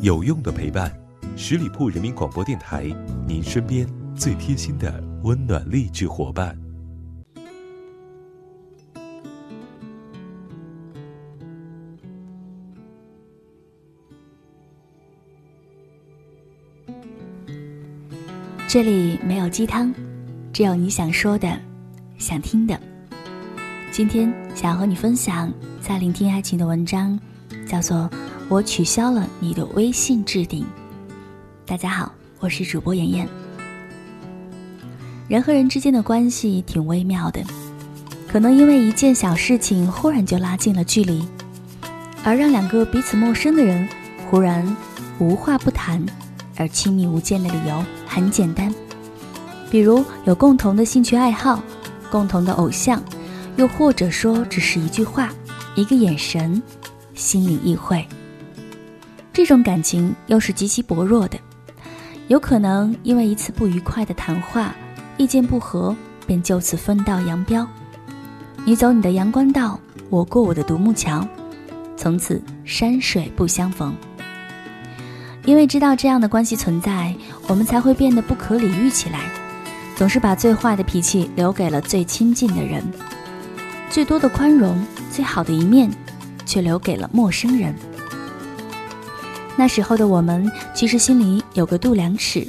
有用的陪伴，十里铺人民广播电台，您身边最贴心的温暖励志伙伴。这里没有鸡汤，只有你想说的、想听的。今天想要和你分享，在聆听爱情的文章，叫做。我取消了你的微信置顶。大家好，我是主播妍妍。人和人之间的关系挺微妙的，可能因为一件小事情忽然就拉近了距离，而让两个彼此陌生的人忽然无话不谈，而亲密无间的理由很简单，比如有共同的兴趣爱好、共同的偶像，又或者说只是一句话、一个眼神，心领意会。这种感情又是极其薄弱的，有可能因为一次不愉快的谈话，意见不合，便就此分道扬镳。你走你的阳关道，我过我的独木桥，从此山水不相逢。因为知道这样的关系存在，我们才会变得不可理喻起来，总是把最坏的脾气留给了最亲近的人，最多的宽容，最好的一面，却留给了陌生人。那时候的我们，其实心里有个度量尺，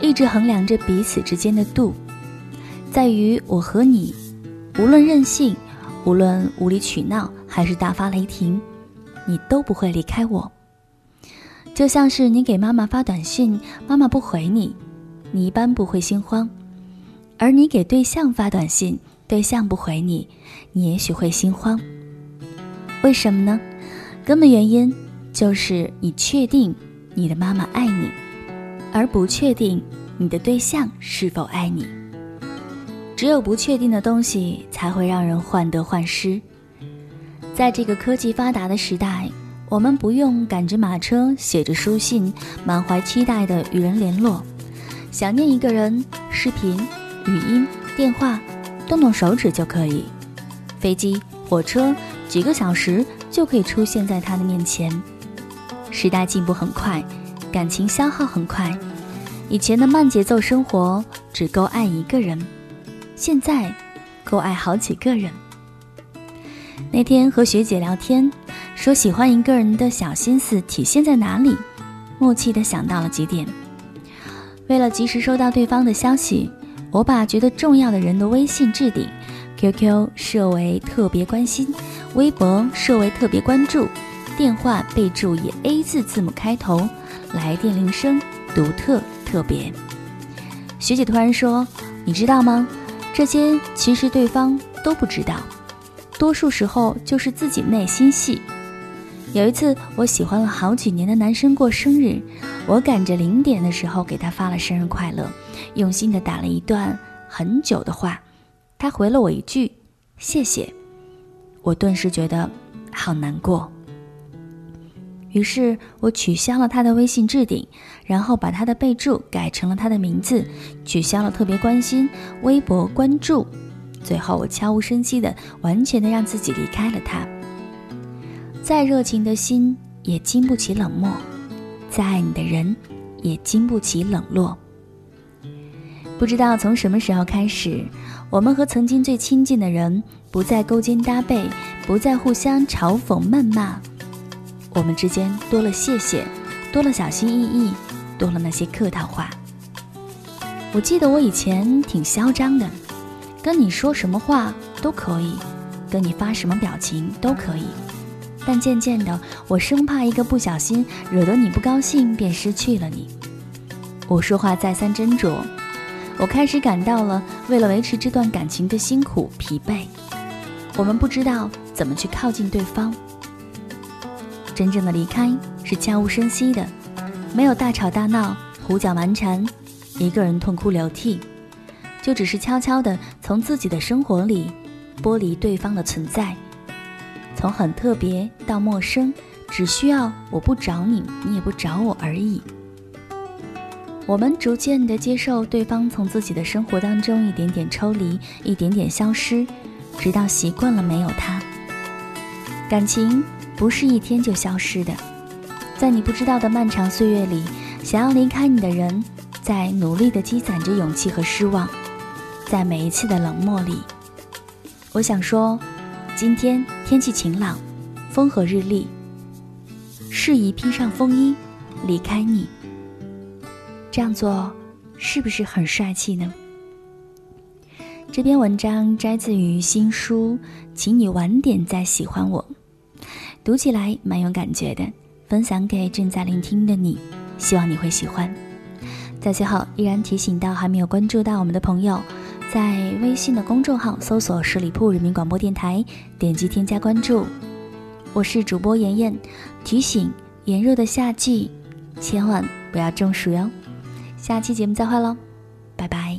一直衡量着彼此之间的度，在于我和你，无论任性，无论无理取闹，还是大发雷霆，你都不会离开我。就像是你给妈妈发短信，妈妈不回你，你一般不会心慌；而你给对象发短信，对象不回你，你也许会心慌。为什么呢？根本原因。就是你确定你的妈妈爱你，而不确定你的对象是否爱你。只有不确定的东西才会让人患得患失。在这个科技发达的时代，我们不用赶着马车、写着书信、满怀期待的与人联络。想念一个人，视频、语音、电话，动动手指就可以。飞机、火车，几个小时就可以出现在他的面前。时代进步很快，感情消耗很快。以前的慢节奏生活只够爱一个人，现在够爱好几个人。那天和学姐聊天，说喜欢一个人的小心思体现在哪里？默契的想到了几点。为了及时收到对方的消息，我把觉得重要的人的微信置顶，QQ 设为特别关心，微博设为特别关注。电话备注以 A 字字母开头，来电铃声独特特别。学姐突然说：“你知道吗？这些其实对方都不知道，多数时候就是自己内心戏。”有一次，我喜欢了好几年的男生过生日，我赶着零点的时候给他发了生日快乐，用心的打了一段很久的话，他回了我一句“谢谢”，我顿时觉得好难过。于是我取消了他的微信置顶，然后把他的备注改成了他的名字，取消了特别关心、微博关注，最后我悄无声息的、完全的让自己离开了他。再热情的心也经不起冷漠，再爱你的人也经不起冷落。不知道从什么时候开始，我们和曾经最亲近的人不再勾肩搭背，不再互相嘲讽谩骂。我们之间多了谢谢，多了小心翼翼，多了那些客套话。我记得我以前挺嚣张的，跟你说什么话都可以，跟你发什么表情都可以。但渐渐的，我生怕一个不小心惹得你不高兴，便失去了你。我说话再三斟酌，我开始感到了为了维持这段感情的辛苦疲惫。我们不知道怎么去靠近对方。真正的离开是悄无声息的，没有大吵大闹、胡搅蛮缠，一个人痛哭流涕，就只是悄悄的从自己的生活里剥离对方的存在，从很特别到陌生，只需要我不找你，你也不找我而已。我们逐渐的接受对方从自己的生活当中一点点抽离，一点点消失，直到习惯了没有他，感情。不是一天就消失的，在你不知道的漫长岁月里，想要离开你的人，在努力的积攒着勇气和失望。在每一次的冷漠里，我想说，今天天气晴朗，风和日丽，适宜披上风衣离开你。这样做是不是很帅气呢？这篇文章摘自于新书，请你晚点再喜欢我，读起来蛮有感觉的，分享给正在聆听的你，希望你会喜欢。在最后，依然提醒到还没有关注到我们的朋友。在微信的公众号搜索十里铺人民广播电台，点击添加关注。我是主播妍妍，提醒：炎热的夏季，千万不要中暑哟。下期节目再会喽，拜拜。